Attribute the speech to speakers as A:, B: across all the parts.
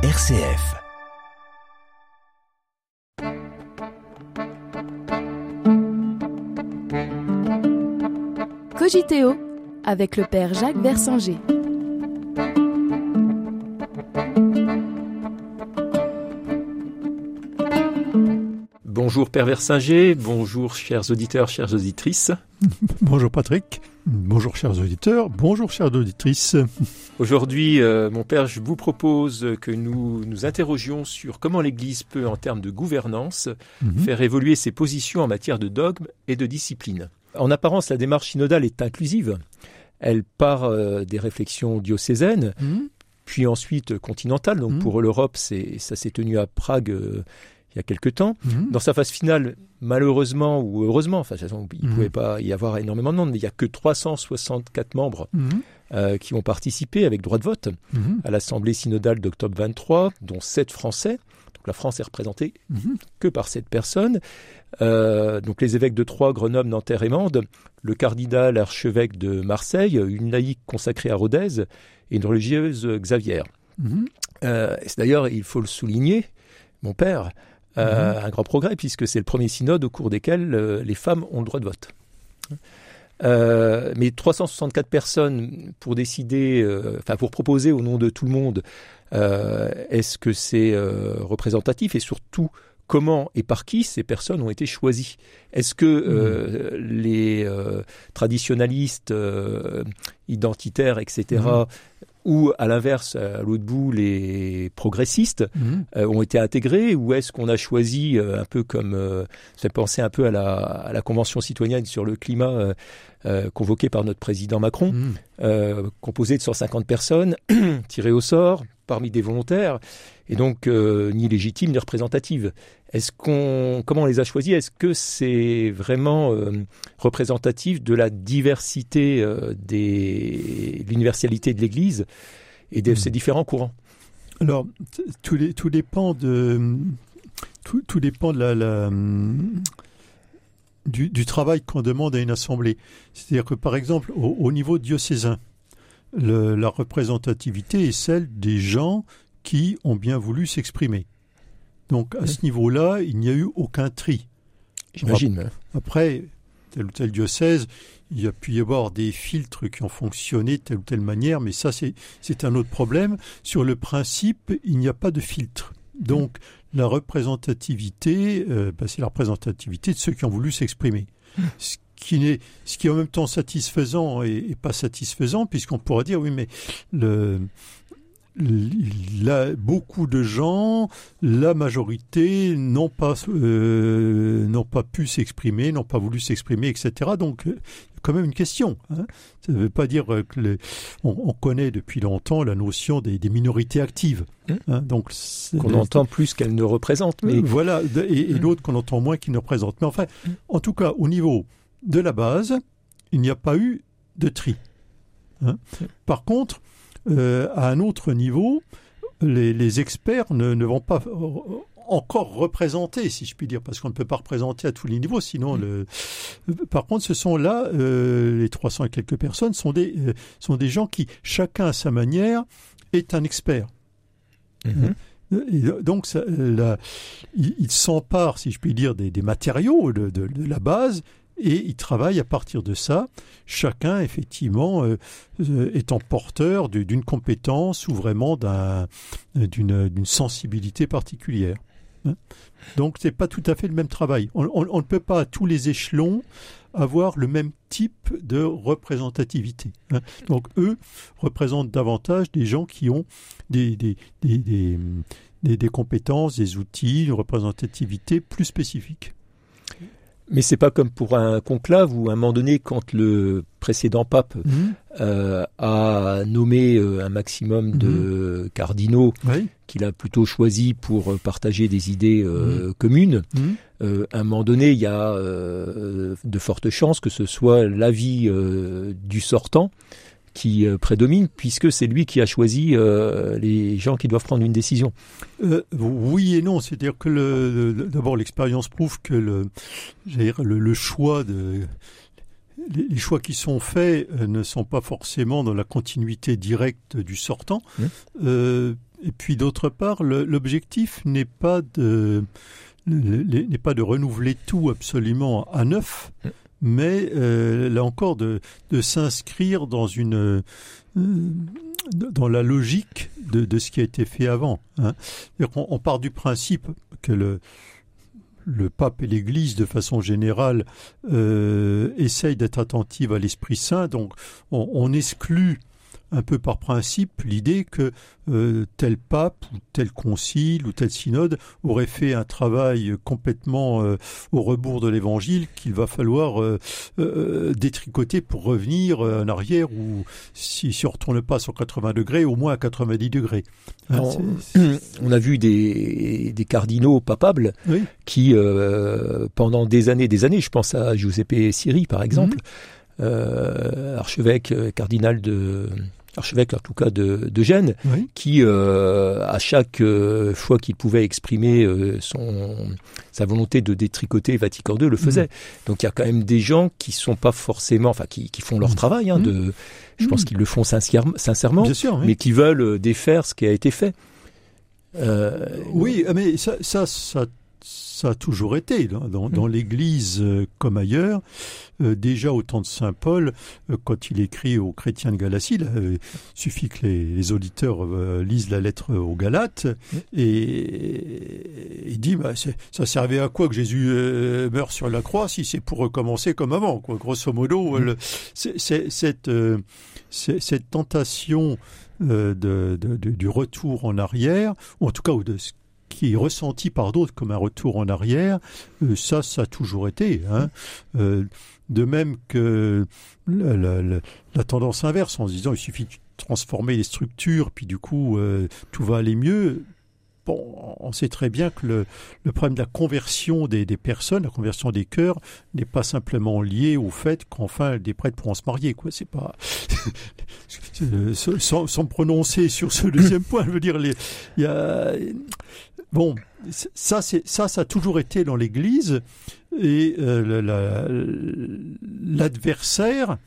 A: RCF.
B: Cogiteo avec le père Jacques Versinger.
C: Bonjour Père Versinger, bonjour chers auditeurs, chères auditrices.
D: Bonjour Patrick, bonjour chers auditeurs, bonjour chères auditrices.
C: Aujourd'hui, euh, mon Père, je vous propose que nous nous interrogions sur comment l'Église peut, en termes de gouvernance,
D: Mhm.
C: faire évoluer ses positions en matière de dogme et de discipline. En apparence, la démarche synodale est inclusive. Elle part euh, des réflexions diocésaines,
D: Mhm.
C: puis ensuite continentales. Donc
D: Mhm.
C: pour l'Europe, ça s'est tenu à Prague euh, il y a quelque temps.
D: Mhm.
C: Dans sa phase finale, malheureusement ou heureusement, enfin, de toute façon, il ne
D: Mhm.
C: pouvait pas y avoir énormément de monde, mais il n'y a que 364 membres
D: Mhm.
C: euh, qui ont participé avec droit de vote à l'Assemblée synodale d'octobre 23, dont 7 Français. Donc la France est représentée que par 7 personnes. Euh, donc les évêques de Troyes, Grenoble, Nanterre et Mende, le cardinal archevêque de Marseille, une laïque consacrée à Rodez et une religieuse Xavier.
D: Mhm.
C: Euh, d'ailleurs, il faut le souligner, mon père, euh, un grand progrès, puisque c'est le premier synode au cours desquels euh, les femmes ont le droit de vote. Euh, mais 364 personnes pour décider, enfin pour proposer au nom de tout le monde, est-ce que c'est représentatif et surtout comment et par qui ces personnes ont été choisies? Est-ce que euh, les euh, traditionalistes euh, identitaires, etc.. ou à l'inverse, à l'autre bout, les progressistes
D: Mhm.
C: euh, ont été intégrés ou est-ce qu'on a choisi euh, un peu comme euh, ça fait penser un peu à la, à la convention citoyenne sur le climat euh, euh, convoquée par notre président Macron,
D: Mhm.
C: euh, composée de 150 personnes tirées au sort parmi des volontaires et donc euh, ni légitimes ni représentatives. Est-ce qu'on comment on les a choisis? Est-ce que c'est vraiment euh, représentatif de la diversité euh, des de l'universalité de l'Église et de
D: Mhm.
C: ses différents courants?
D: Alors, tout, les- tout dépend de tout, tout dépend de la, la, hum, du, du travail qu'on demande à une assemblée. C'est-à-dire que par exemple, au, au niveau diocésain, le- la représentativité est celle des gens qui ont bien voulu s'exprimer. Donc à ce niveau-là, il n'y a eu aucun tri.
C: J'imagine.
D: Après, tel ou tel diocèse, il y a pu y avoir des filtres qui ont fonctionné de telle ou telle manière, mais ça, c'est, un autre problème. Sur le principe, il n'y a pas de filtre. Donc, la représentativité, euh, bah, c'est la représentativité de ceux qui ont voulu s'exprimer. Ce qui, n'est, ce qui est en même temps satisfaisant et, et pas satisfaisant, puisqu'on pourra dire, oui, mais le, Là, beaucoup de gens, la majorité, n'ont pas, euh, n'ont pas pu s'exprimer, n'ont pas voulu s'exprimer, etc. Donc, euh, il y a quand même une question. Hein. Ça ne veut pas dire que les, on, on, connaît depuis longtemps la notion des, des minorités actives.
C: Hein.
D: Donc,
C: qu'on entend plus qu'elles ne représentent. Mais...
D: Euh, voilà, et, et d'autres qu'on entend moins qu'ils ne représentent. Mais enfin, en tout cas, au niveau de la base, il n'y a pas eu de tri. Hein. Par contre, euh, à un autre niveau, les, les experts ne, ne, vont pas encore représenter, si je puis dire, parce qu'on ne peut pas représenter à tous les niveaux, sinon le... Par contre, ce sont là, euh, les 300 et quelques personnes, sont des, euh, sont des gens qui, chacun à sa manière, est un expert.
C: Mmh.
D: Et donc, ça, la, il, il s'empare, si je puis dire, des, des matériaux de, de, de, la base et il travaille à partir de ça. Chacun, effectivement, euh, euh, étant porteur d'une compétence ou vraiment d'une sensibilité particulière. Hein Donc, c'est pas tout à fait le même travail. On, ne peut pas à tous les échelons avoir le même type de représentativité. Hein Donc, eux représentent davantage des gens qui ont des compétences, des outils, une représentativité plus spécifique.
C: Mais c'est pas comme pour un conclave où à un moment donné, quand le précédent pape
D: Mmh.
C: euh, a nommé euh, un maximum de
D: Mmh.
C: cardinaux
D: oui.
C: qu'il a plutôt choisi pour euh, partager des idées euh, mmh. communes, à un moment donné, il y a de fortes chances que ce soit l'avis du sortant qui euh, prédomine, puisque c'est lui qui a choisi euh, les gens qui doivent prendre une décision.
D: Euh, oui et non, c'est-à-dire que le, le, d'abord l'expérience prouve que le, le, choix de les, choix qui sont faits ne sont pas forcément dans la continuité directe du sortant.
C: Mmh.
D: Euh, Et puis d'autre part, l'objectif n'est pas de n'est pas de renouveler tout absolument à neuf, mm. Mais euh, là encore de, de s'inscrire dans une euh, dans la logique de, de, ce qui a été fait avant. Hein. On, part du principe que le le pape et l'Église, de façon générale, euh, essayent d'être attentifs à l'Esprit Saint. Donc, on, on exclut un peu par principe l'idée que euh, tel pape ou tel concile ou tel synode aurait fait un travail complètement euh, au rebours de l'évangile qu'il va falloir euh, détricoter pour revenir en arrière ou si, si on retourne pas sur 80 degrés au moins à 90 degrés.
C: Hein, on a vu des, des cardinaux papables qui pendant des années des années je pense à Giuseppe Siri par exemple mhm. archevêque cardinal de archevêque en tout cas de, de Gênes, qui euh, à chaque euh, fois qu'il pouvait exprimer euh, son sa volonté de détricoter Vatican II le faisait. Mm. Donc il y a quand même des gens qui sont pas forcément, enfin qui, qui font leur mm. travail. Hein, mm. de, je pense qu'ils le font sincèrement, mais qui veulent défaire ce qui a été fait.
D: oui, mais ça, ça, ça ça a toujours été dans, dans, l'Église comme ailleurs. Euh, déjà au temps de Saint Paul, euh, quand il écrit aux chrétiens de Galatie, il euh, suffit que les, auditeurs lisent la lettre aux Galates, et il dit, bah, ça servait à quoi que Jésus meure sur la croix si c'est pour recommencer comme avant quoi. Grosso modo, mm. c'est, cette, cette tentation de, de, du retour en arrière, ou en tout cas ou de qui est ressenti par d'autres comme un retour en arrière, ça, ça a toujours été. Hein. De même que la, tendance inverse, en se disant il suffit de transformer les structures, puis du coup euh, tout va aller mieux. Bon, on sait très bien que le, problème de la conversion des, personnes, la conversion des cœurs, n'est pas simplement lié au fait qu'enfin des prêtres pourront se marier. Quoi, c'est pas sans, sans, prononcer sur ce deuxième point. Je veux dire, il y a bon, ça, c'est ça, ça a toujours été dans l'Église et euh, l'adversaire.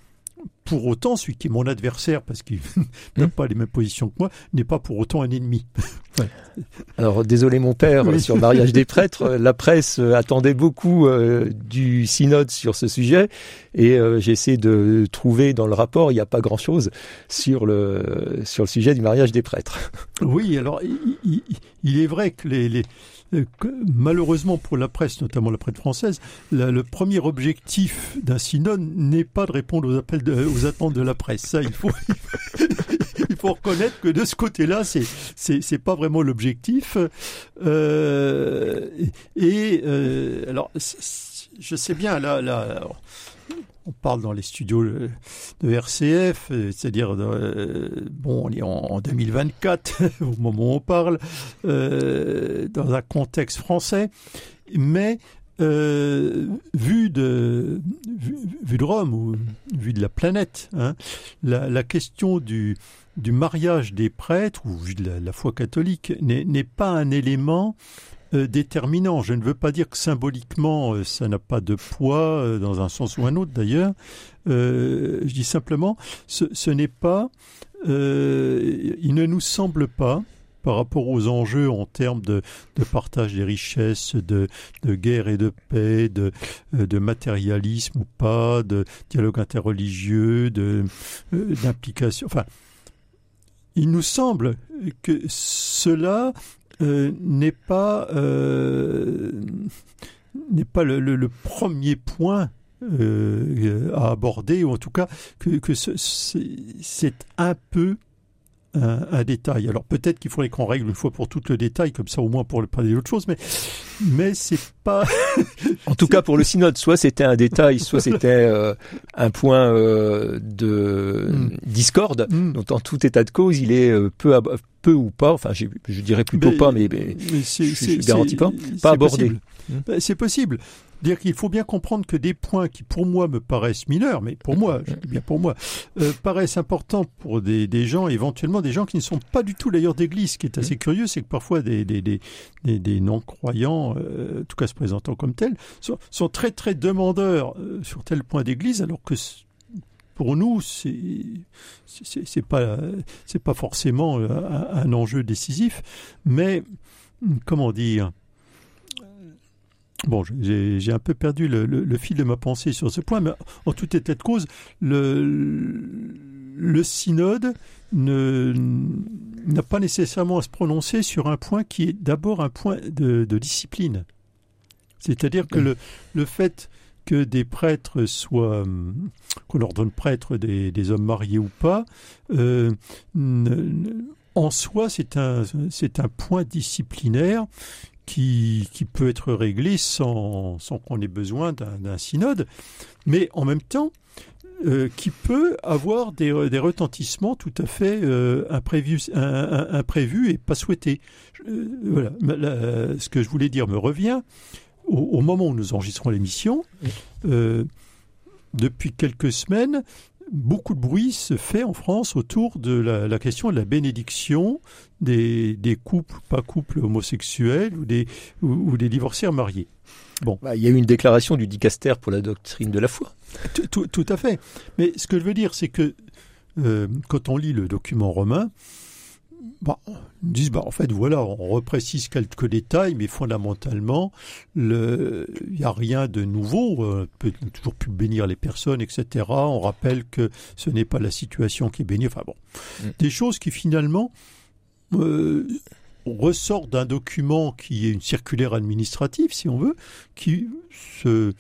D: Pour autant, celui qui est mon adversaire, parce qu'il n'a hmm. pas les mêmes positions que moi, n'est pas pour autant un ennemi.
C: Alors, désolé mon père, sur le mariage des prêtres, la presse euh, attendait beaucoup euh, du synode sur ce sujet, et j'essaie de trouver dans le rapport, il n'y a pas grand-chose sur le, sur le sujet du mariage des prêtres.
D: Oui, alors, il, est vrai que les malheureusement pour la presse, notamment la presse française, le premier objectif d'un synode n'est pas de répondre aux appels, aux attentes de la presse. Ça, il faut, il faut reconnaître que de ce côté-là, c'est c'est pas vraiment l'objectif. Euh, et euh, alors, je sais bien là là on parle dans les studios de RCF, euh, c'est-à-dire euh, bon, on est en, 2024 au moment où on parle, euh, dans un contexte français, mais vu de Rome ou vu de la planète, hein, la, question du mariage des prêtres ou vu de la foi catholique n'est pas un élément euh, déterminant. Je ne veux pas dire que symboliquement euh, ça n'a pas de poids euh, dans un sens ou un autre d'ailleurs. je dis simplement, ce, n'est pas, il ne nous semble pas par rapport aux enjeux en termes de, partage des richesses, de, guerre et de paix, de, de matérialisme ou pas, de dialogue interreligieux, d'implication. Enfin, il nous semble que cela euh, n'est pas euh, n'est pas le, premier point euh, à aborder, ou en tout cas que, que c'est un peu un, détail. Alors peut-être qu'il faudrait qu'on règle une fois pour tout le détail, comme ça au moins pour le parler d'autre chose, mais mais c'est pas.
C: en tout cas pour le synode, soit c'était un détail, soit c'était euh, un point euh, de mm. discorde. Mm. Donc en tout état de cause, il est euh, peu peu ou pas, enfin je, dirais plutôt pas, mais, mais, je, je, garantis pas, pas abordé.
D: C'est possible dire qu'il faut bien comprendre que des points qui pour moi me paraissent mineurs, mais pour moi, je dis bien pour moi, euh, paraissent importants pour des, des, gens, éventuellement des gens qui ne sont pas du tout d'ailleurs d'église. Ce qui est assez curieux, c'est que parfois des, des, des, des non-croyants, euh, en tout cas se présentant comme tels, sont, sont très très demandeurs euh, sur tel point d'église, alors que pour nous, c'est c'est pas c'est pas forcément un, enjeu décisif, mais comment dire Bon, j'ai un peu perdu le, fil de ma pensée sur ce point, mais en tout état de cause, le, le synode n'a pas nécessairement à se prononcer sur un point qui est d'abord un point de, discipline. C'est-à-dire que le, le fait que des prêtres soient, qu'on ordonne prêtres des, des, hommes mariés ou pas, euh, en soi, c'est un, c'est un point disciplinaire qui, qui, peut être réglé sans, sans qu'on ait besoin d'un synode. Mais en même temps, euh, qui peut avoir des, des, retentissements tout à fait euh, imprévus, imprévus, et pas souhaités. Euh, voilà, ce que je voulais dire me revient. Au, moment où nous enregistrons l'émission, depuis quelques semaines, beaucoup de bruit se fait en France autour de la, question de la bénédiction des, des, couples, pas couples homosexuels ou des, ou, des divorcés mariés.
C: Bon. Bah, il y a eu une déclaration du dicaster pour la doctrine de la foi.
D: Tout, à fait. Mais ce que je veux dire, c'est que euh, quand on lit le document romain, bah, ils disent, bah, en fait, voilà, on reprécise quelques détails, mais fondamentalement, il n'y a rien de nouveau. Euh, on peut toujours plus bénir les personnes, etc. On rappelle que ce n'est pas la situation qui est bénie. Enfin bon, mm. des choses qui finalement euh, ressortent d'un document qui est une circulaire administrative, si on veut, qui se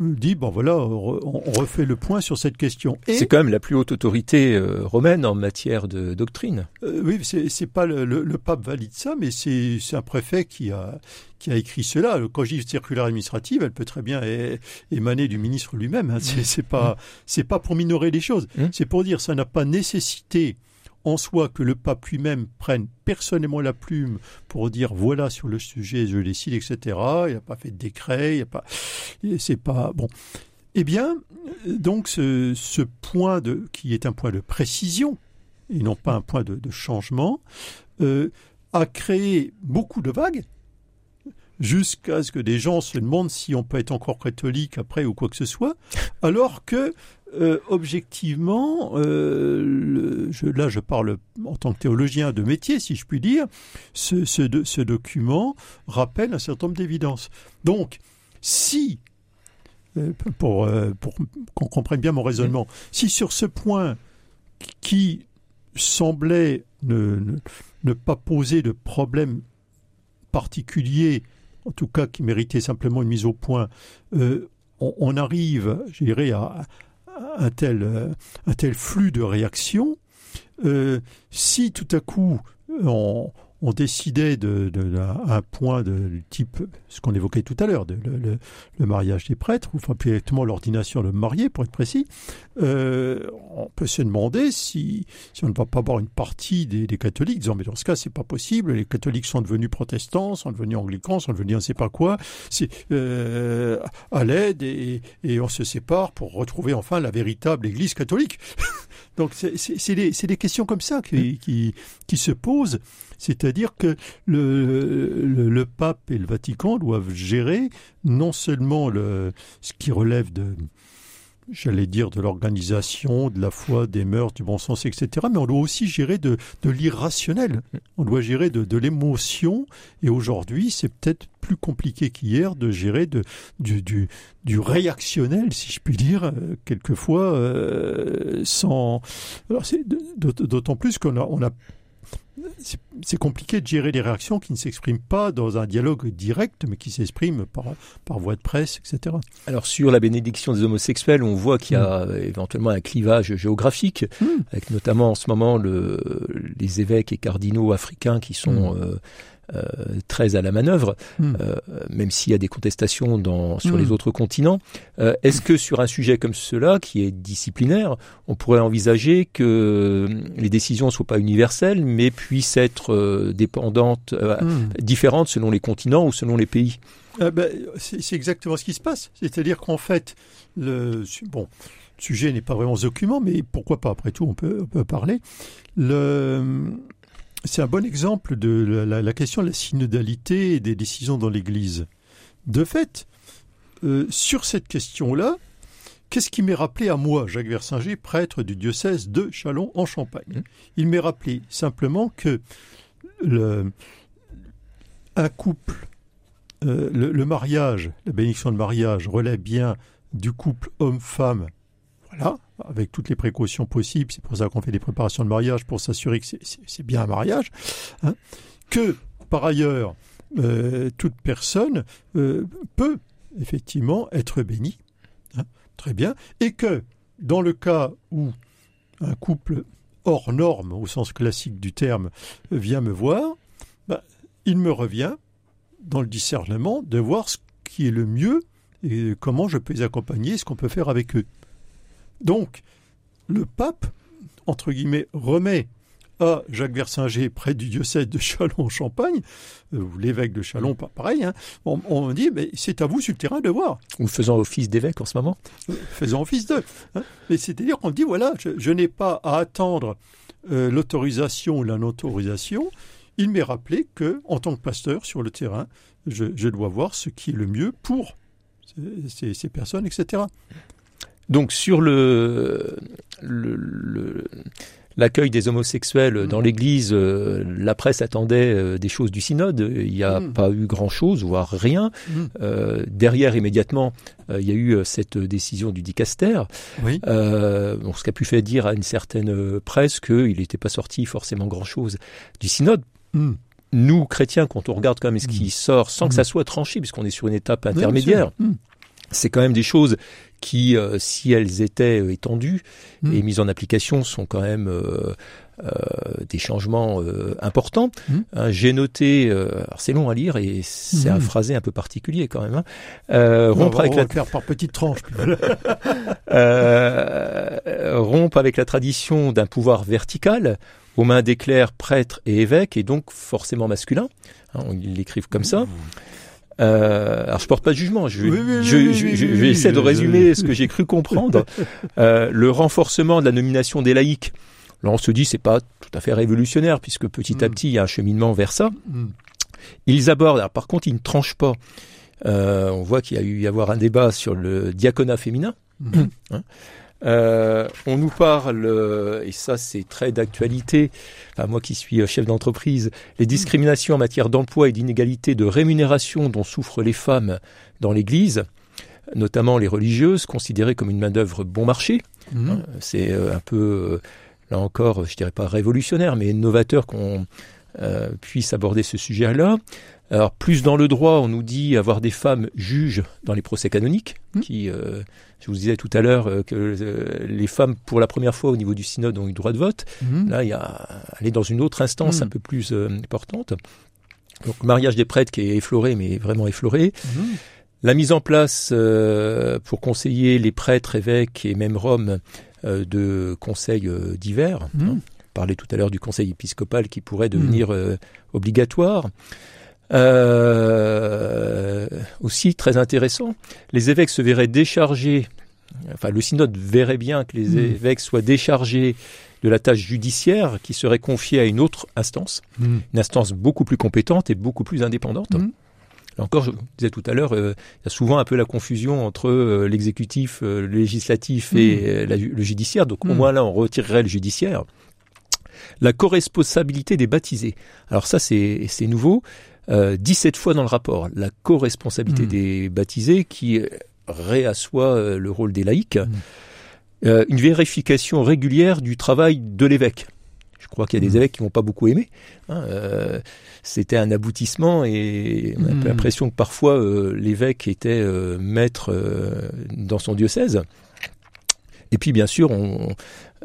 D: dit bon voilà, on refait le point sur cette question.
C: C'est quand même la plus haute autorité euh, romaine en matière de doctrine.
D: Euh, oui, c'est pas le, pape valide ça, mais c'est un préfet qui a qui a écrit cela. Quand je dis circulaire administrative, elle peut très bien émaner du ministre lui-même. Hein. C'est pas c'est pas pour minorer les choses. Mmh. C'est pour dire ça n'a pas nécessité en soi que le pape lui-même prenne personnellement la plume pour dire voilà sur le sujet je décide etc. Il n'a pas fait de décret, il a pas, c'est pas bon. Eh bien, donc ce, point de qui est un point de précision et non pas un point de, changement euh, a créé beaucoup de vagues jusqu'à ce que des gens se demandent si on peut être encore catholique après ou quoi que ce soit, alors que euh, objectivement, euh, là je parle en tant que théologien de métier, si je puis dire, ce, document rappelle un certain nombre d'évidences. Donc, si, euh, pour, qu'on comprenne bien mon raisonnement, si sur ce point qui semblait ne, ne, pas poser de problème particulier, en tout cas qui méritait simplement une mise au point, on, on, arrive, je dirais, à, un tel, euh, un tel flux de réactions, euh, si tout à coup on, on décidait de, un point de type, ce qu'on évoquait tout à l'heure, le, mariage des prêtres, ou enfin plus exactement l'ordination de marier, pour être précis, euh, on peut se demander si, on ne va pas avoir une partie des, catholiques disant mais dans ce cas c'est pas possible, les catholiques sont devenus protestants, sont devenus anglicans, sont devenus on ne sait pas quoi, c'est euh, à l'aide et on se sépare pour retrouver enfin la véritable Église catholique. Donc c'est des, des, questions comme ça qui, qui, qui se posent. C'est-à-dire que le, le, pape et le Vatican doivent gérer non seulement le, ce qui relève de, j'allais dire, de l'organisation, de la foi, des mœurs, du bon sens, etc. Mais on doit aussi gérer de, l'irrationnel. On doit gérer de, l'émotion. Et aujourd'hui, c'est peut-être plus compliqué qu'hier de gérer du, réactionnel, si je puis dire, euh, quelquefois, euh, sans... Alors c'est d'autant plus qu'on a, on a c'est compliqué de gérer les réactions qui ne s'expriment pas dans un dialogue direct, mais qui s'expriment par, par voie de presse, etc.
C: Alors sur la bénédiction des homosexuels, on voit qu'il y a mm. éventuellement un clivage géographique, mm. avec notamment en ce moment le, les évêques et cardinaux africains qui sont mm. euh, euh, très à la manœuvre, hmm. euh, même s'il y a des contestations dans, sur les hmm. autres continents. Euh, est-ce que sur un sujet comme cela, qui est disciplinaire, on pourrait envisager que les décisions ne soient pas universelles, mais puissent être dépendantes, hmm. différentes selon les continents ou selon les pays?
D: Ben, C'est exactement ce qui se passe. C'est-à-dire qu'en fait, le, bon, le sujet n'est pas vraiment document, mais pourquoi pas, après tout, on peut, on peut parler. Le, c'est un bon exemple de la, question de la synodalité et des décisions dans l'Église. De fait, euh, sur cette question-là, qu'est-ce qui m'est rappelé à moi, Jacques Versinger, prêtre du diocèse de Châlons en Champagne?
C: Mmh.
D: Il m'est rappelé simplement que le, un couple, euh, le, le mariage, la bénédiction de mariage relève bien du couple homme-femme, voilà, avec toutes les précautions possibles. C'est pour ça qu'on fait des préparations de mariage pour s'assurer que c'est- bien un mariage. hein. que par ailleurs, euh, toute personne euh, peut effectivement être bénie, hein, très bien, et que dans le cas où un couple hors norme, au sens classique du terme, vient me voir, bah, il me revient dans le discernement de voir ce qui est le mieux et comment je peux les accompagner, ce qu'on peut faire avec eux. Donc, le pape, entre guillemets, remet à Jacques Versinger, près du diocèse de Châlons-en-Champagne, euh, ou l'évêque de Châlons, pas pareil, hein, on, on dit, mais c'est à vous sur le terrain de voir,
C: Ou faisant office d'évêque en ce moment.
D: faisons office d'eux. hein. Mais c'est-à-dire qu'on dit, voilà, je, je n'ai pas à attendre euh, l'autorisation ou la non-autorisation. Il m'est rappelé que, en tant que pasteur sur le terrain, je, je dois voir ce qui est le mieux pour ces, ces- ces personnes, etc.
C: Donc sur le le- le- l'accueil des homosexuels
D: Mm.
C: dans l'Église, euh, la presse attendait euh, des choses du synode. Il n'y a
D: Mm.
C: pas eu grand-chose, voire rien.
D: Mm.
C: Euh, derrière, immédiatement, il y a eu cette décision du dicaster.
D: Oui.
C: Bon, ce qui a pu faire dire à une certaine presse qu'il n'était pas sorti forcément grand-chose du synode.
D: Mm.
C: Nous, chrétiens, quand on regarde quand même ce qui
D: Mm.
C: sort, sans que
D: Mm.
C: ça soit tranché, puisqu'on est sur une étape intermédiaire.
D: Mm.
C: c'est quand même des choses qui, euh, si elles étaient euh, étendues
D: Mm.
C: et mises en application, sont quand même euh, des changements importants.
D: Mm.
C: Hein, J'ai noté, c'est long à lire et c'est un phrasé un peu particulier quand même. Hein,
D: On
C: rompre
D: va,
C: avec
D: on
C: la
D: va faire par petites tranches.
C: rompre avec la tradition d'un pouvoir vertical aux mains des clercs, prêtres et évêques, et donc forcément masculin. Hein, ils l'écrivent comme ça. Euh, alors je porte pas de jugement, je,
D: Oui,
C: je, je- je- je essayer de résumer ce que j'ai cru comprendre. Euh, le renforcement de la nomination des laïcs. Là, on se dit c'est pas tout à fait révolutionnaire puisque petit à
D: Mm.
C: petit il y a un cheminement vers ça.
D: Mm.
C: Ils abordent. alors, par contre, ils ne tranchent pas. Euh, on voit qu'il y a eu y avoir un débat sur le diaconat féminin.
D: Mm.
C: Euh, on nous parle, euh, et ça c'est très d'actualité, enfin, moi qui suis euh, chef d'entreprise, les discriminations en matière d'emploi et d'inégalité de rémunération dont souffrent les femmes dans l'Église, notamment les religieuses, considérées comme une main-d'œuvre bon marché.
D: Mm.
C: Hein, C'est euh, un peu, là encore, je dirais pas révolutionnaire, mais novateur qu'on euh, puisse aborder ce sujet-là. Alors, plus dans le droit, on nous dit avoir des femmes juges dans les procès canoniques,
D: Mm.
C: qui, euh, je vous disais tout à l'heure euh, que euh, les femmes, pour la première fois au niveau du synode, ont eu droit de vote.
D: Mm.
C: Là, il y a, elle est dans une autre instance
D: Mm.
C: un peu plus importante. Donc, mariage des prêtres qui est effleuré, mais vraiment effleuré. La mise en place euh, pour conseiller les prêtres, évêques et même Roms euh, de conseils divers. Hein. On parlait tout à l'heure du conseil épiscopal qui pourrait devenir obligatoire. Euh, aussi très intéressant, les évêques se verraient déchargés, enfin le synode verrait bien que les
D: Mm.
C: évêques soient déchargés de la tâche judiciaire qui serait confiée à une autre instance,
D: Mm.
C: une instance beaucoup plus compétente et beaucoup plus indépendante.
D: Mm.
C: Là encore, je vous disais tout à l'heure, euh, il y a souvent un peu la confusion entre euh, l'exécutif, euh, le législatif et la- le judiciaire. Donc au moins là, on retirerait le judiciaire. La co-responsabilité des baptisés. Alors ça, c'est nouveau. Euh, 17 fois dans le rapport, la co-responsabilité
D: Mm.
C: des baptisés qui euh, réassoit euh, le rôle des laïcs.
D: Mm.
C: Euh, une vérification régulière du travail de l'évêque. Je crois qu'il y a des
D: Mm.
C: évêques qui vont pas beaucoup aimer. hein, euh, C'était un aboutissement et on a l'impression que parfois euh, l'évêque était euh, maître euh, dans son diocèse. Et puis bien sûr, on,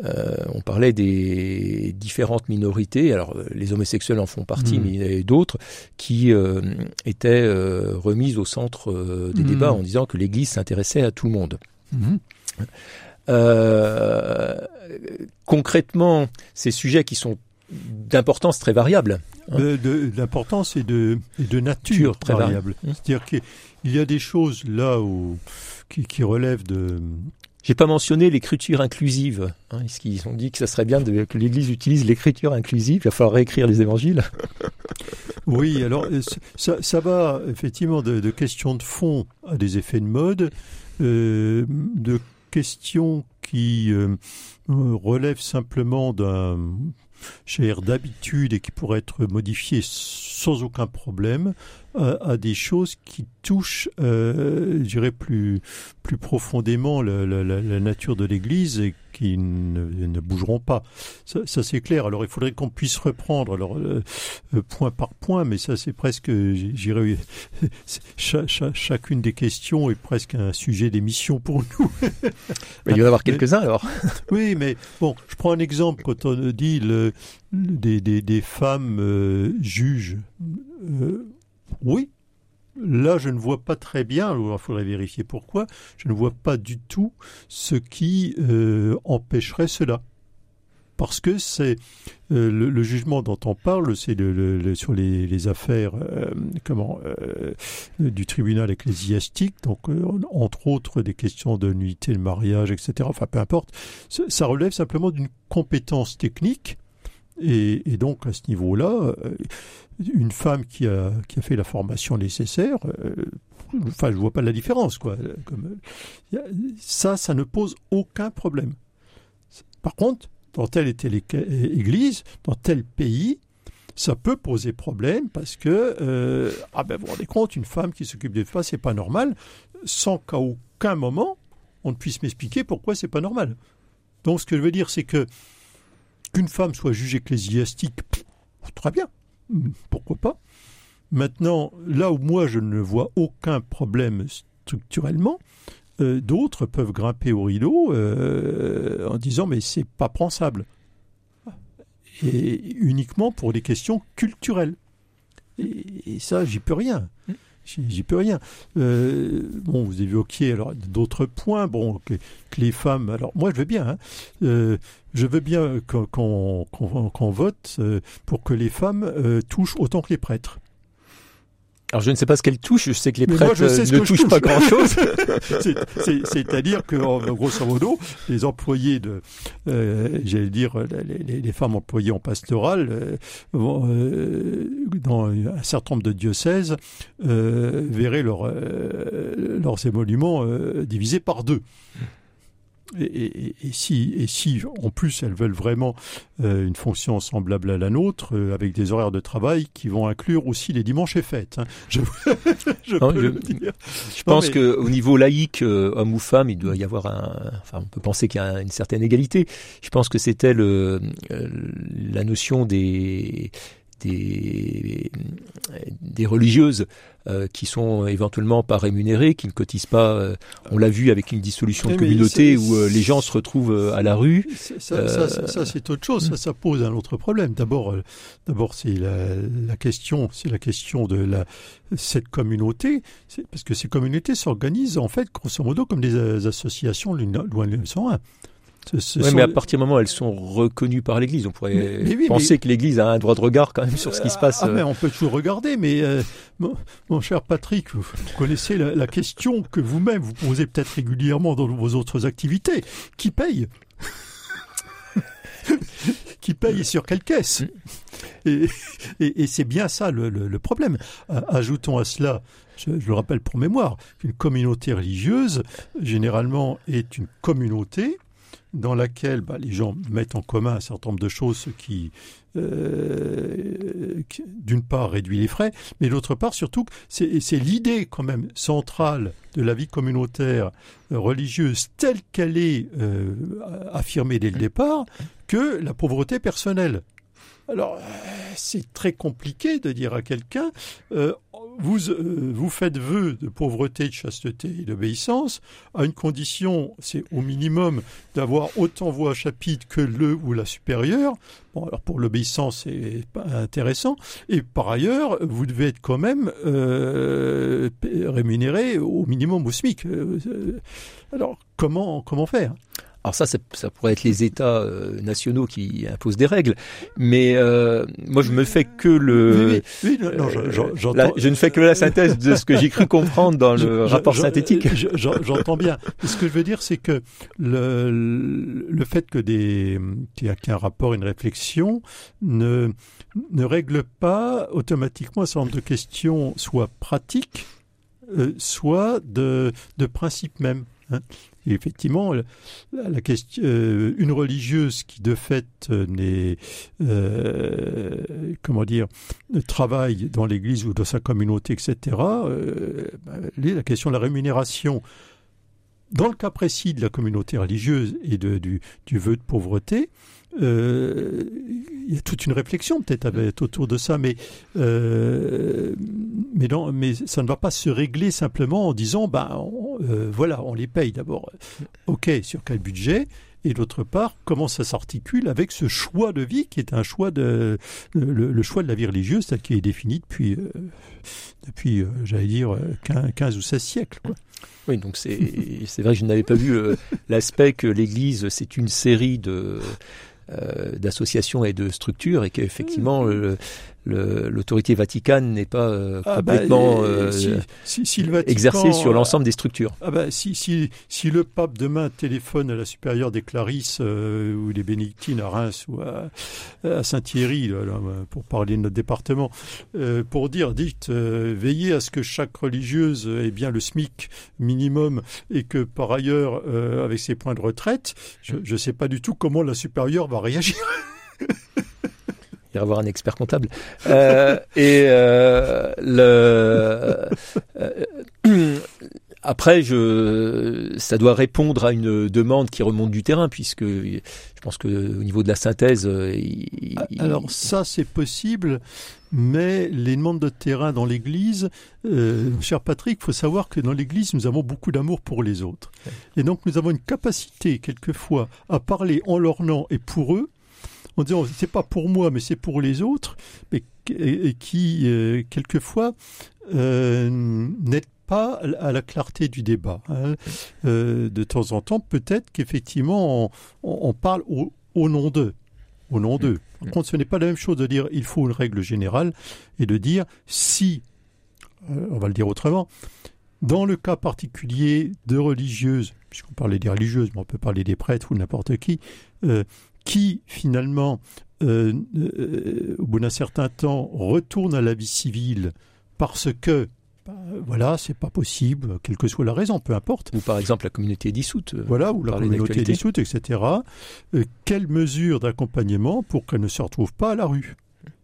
C: euh, on parlait des différentes minorités. Alors euh, les homosexuels en font partie,
D: Mm.
C: mais il y avait d'autres qui euh, étaient euh, remises au centre des
D: Mm.
C: débats en disant que l'Église s'intéressait à tout le monde.
D: Mm.
C: Euh, concrètement, ces sujets qui sont d'importance très variable. Hein.
D: D'importance et de, nature
C: Nature, très
D: variable.
C: variable.
D: C'est-à-dire qu'il y a des choses là où, qui, qui relèvent de...
C: J'ai pas mentionné l'écriture inclusive. Hein, ce qu'ils ont dit que ça serait bien que l'Église utilise l'écriture inclusive. Il va falloir réécrire les évangiles.
D: Oui, alors euh, ça, va effectivement de, questions de fond à des effets de mode, euh, de questions qui euh, relèvent simplement d'un d'habitude et qui pourraient être modifiées sans aucun problème, à, des choses qui touchent, euh, je dirais, plus, plus profondément la, la, la nature de l'Église et qui ne, ne bougeront pas. Ça, ça c'est clair. Alors il faudrait qu'on puisse reprendre alors euh, euh point par point, mais ça c'est presque, j'irais, chacune des questions est presque un sujet d'émission pour nous.
C: il y en avoir quelques-uns alors.
D: oui, mais bon, je prends un exemple quand on dit le, des, des, des femmes euh, juges. Euh, oui, là, je ne vois pas très bien, il faudrait vérifier pourquoi, je ne vois pas du tout ce qui euh, empêcherait cela. Parce que c'est euh, le, jugement dont on parle, c'est sur les, affaires euh, du tribunal ecclésiastique, donc entre autres des questions de nullité de mariage, etc. Enfin, peu importe, ça relève simplement d'une compétence technique et, donc à ce niveau-là, euh, une femme qui a, qui a fait la formation nécessaire, euh, enfin je vois pas la différence quoi. Ça, ça ne pose aucun problème. Par contre, dans telle et telle église, dans tel pays, ça peut poser problème parce que euh, ah ben vous vous rendez compte, une femme qui s'occupe des femmes, c'est pas normal, sans qu'à aucun moment on ne puisse m'expliquer pourquoi c'est pas normal. Donc ce que je veux dire, c'est que Qu'une femme soit juge ecclésiastique, très bien, pourquoi pas. Maintenant, là où moi je ne vois aucun problème structurellement, euh, d'autres peuvent grimper au rideau euh, en disant mais c'est pas pensable. Et uniquement pour des questions culturelles. Et, et ça, j'y peux rien. Mmh. J'y peux rien. Euh, bon, vous évoquiez alors d'autres points. Bon, que, les femmes. Alors moi, je veux bien. Hein, je veux bien qu'on vote euh, pour que les femmes touchent autant que les prêtres.
C: Alors je ne sais pas ce qu'elle touche, je sais que les prêtres ne touchent pas grand-chose.
D: C'est-à-dire que, grosso modo, les employés de, euh, j'allais dire, les, les, femmes employées en pastoral, euh, euh, dans un certain nombre de diocèses, verraient leur, leurs émoluments divisés par deux. Et, si, et si en plus elles veulent vraiment euh, une fonction semblable à la nôtre, euh, avec des horaires de travail qui vont inclure aussi les dimanches et fêtes, hein. je,
C: je, peux le dire. Je pense qu'au que au niveau laïque, euh, homme ou femme, il doit y avoir un. Enfin, on peut penser qu'il y a une certaine égalité. Je pense que c'était le la notion des des, des religieuses euh, qui sont éventuellement pas rémunérées, qui ne cotisent pas. Euh, on l'a vu avec une dissolution de communauté où euh, les gens se retrouvent à la rue.
D: Ça, ça, c'est autre chose. Ça, ça pose un autre problème. D'abord, d'abord, c'est la, la, question, c'est la question de la cette communauté, parce que ces communautés s'organisent en fait grosso modo comme des associations loin de 1901
C: oui, mais à partir du moment où elles sont reconnues par l'Église, on pourrait penser que l'Église a un droit de regard quand même sur ce qui se passe.
D: Ah, mais on peut toujours regarder, mais euh, mon, cher Patrick, vous connaissez la, question que vous-même vous posez peut-être régulièrement dans vos autres activités. Qui paye? Qui paye et sur quelle caisse? Et, et, c'est bien ça le, le, problème. Ajoutons à cela je, je, le rappelle pour mémoire, qu'une communauté religieuse, généralement, est une communauté dans laquelle bah, les gens mettent en commun un certain nombre de choses, ce qui, euh, d'une part, réduit les frais, mais d'autre part, surtout, c'est l'idée quand même centrale de la vie communautaire euh, religieuse telle qu'elle est euh, affirmée dès le départ, que la pauvreté personnelle. Alors, c'est très compliqué de dire à quelqu'un, euh, vous, euh, vous faites vœu de pauvreté, de chasteté et d'obéissance, à une condition, c'est au minimum d'avoir autant voix à chapitre que le ou la supérieure. Bon, alors pour l'obéissance, c'est pas intéressant. Et par ailleurs, vous devez être quand même euh, rémunéré au minimum au SMIC. alors, comment, comment faire?
C: Alors ça, ça, pourrait être les États euh, nationaux qui imposent des règles, mais euh, moi je me fais que le, oui, non, euh, je ne fais que la synthèse de ce que j'ai cru comprendre dans le rapport synthétique.
D: J'entends bien. Ce que je veux dire, c'est que le, le fait que des qu'il y a qu'un rapport, une réflexion, ne ne règle pas automatiquement un certain nombre de questions, soit pratiques, soit de de principe même. Hein. Et effectivement, euh, une religieuse qui de fait n'est, euh, comment dire, travaille dans l'Église ou dans sa communauté, etc. Euh, bah, la question de la rémunération. Dans le cas précis de la communauté religieuse et de, du, vœu de pauvreté, euh, il y a toute une réflexion peut-être autour de ça, mais euh, mais non, mais ça ne va pas se régler simplement en disant ben euh, voilà, on les paye d'abord. Ok, sur quel budget? Et d'autre part, comment ça s'articule avec ce choix de vie qui est un choix de le, choix de la vie religieuse tel qui est défini depuis depuis j'allais dire 15, ou 16 siècles quoi.
C: Oui, donc c'est vrai que je n'avais pas vu l'aspect que l'Église c'est une série de euh, d'associations et de structures et qu'effectivement mmh l'autorité vaticane n'est pas euh, ah bah, complètement euh, si, si, exercée sur l'ensemble des structures.
D: Ah bah, si, si, si, le pape demain téléphone à la supérieure des Clarisses euh, ou des Bénédictines à Reims ou à, Saint-Thierry, pour parler de notre département, pour dire, dites, veillez à ce que chaque religieuse ait bien le SMIC minimum et que par ailleurs, avec ses points de retraite, je ne sais pas du tout comment la supérieure va réagir.
C: il ira voir un expert comptable. Euh, et euh, le, euh, après, je, ça doit répondre à une demande qui remonte du terrain, puisque je pense que au niveau de la synthèse,
D: alors ça c'est possible, mais les demandes de terrain dans l'Église, cher Patrick, il faut savoir que dans l'Église nous avons beaucoup d'amour pour les autres, et donc nous avons une capacité quelquefois à parler en leur nom et pour eux en disant c'est pas pour moi mais c'est pour les autres, mais et, qui euh, quelquefois euh, n'aide pas à la clarté du débat. Hein. Euh, de temps en temps, peut-être qu'effectivement on, parle au, nom d'eux au nom d'eux. Par contre, ce n'est pas la même chose de dire il faut une règle générale et de dire si, on va le dire autrement, dans le cas particulier de religieuses, puisqu'on parlait des religieuses, mais on peut parler des prêtres ou n'importe qui, qui finalement, euh, euh, au bout d'un certain temps, retourne à la vie civile parce que bah, voilà, c'est pas possible, quelle que soit la raison, peu importe.
C: Ou par exemple la communauté dissoute.
D: Euh, voilà, ou la communauté dissoute, etc. quelles mesures d'accompagnement pour qu'elle ne se retrouve pas à la rue?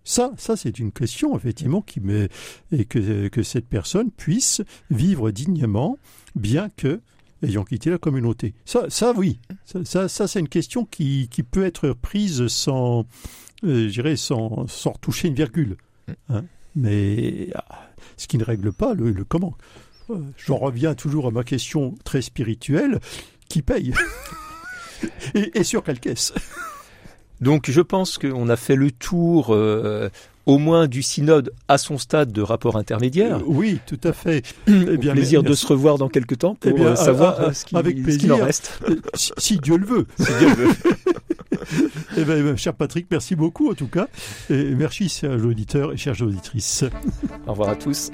D: Ça, ça c'est une question effectivement qui met et que, que cette personne puisse vivre dignement, bien que ayant quitté la communauté. Ça, ça oui, ça, ça, c'est une question qui, qui, peut être prise sans, euh, je sans, sans toucher une virgule. Hein. Mais ah, ce qui ne règle pas le, le comment. Euh, j'en reviens toujours à ma question très spirituelle qui paye et, et, sur quelle caisse?
C: Donc je pense qu'on a fait le tour euh, au moins du synode à son stade de rapport intermédiaire. Euh,
D: oui, tout à fait.
C: Eh bien, plaisir de se revoir dans quelques temps pour eh bien, euh, savoir ce qu'il avec plaisir, en reste.
D: Si, Dieu le veut. Si Dieu le veut. eh bien, cher Patrick, merci beaucoup en tout cas. Et merci, chers auditeurs et chères auditrices.
C: Au revoir à tous.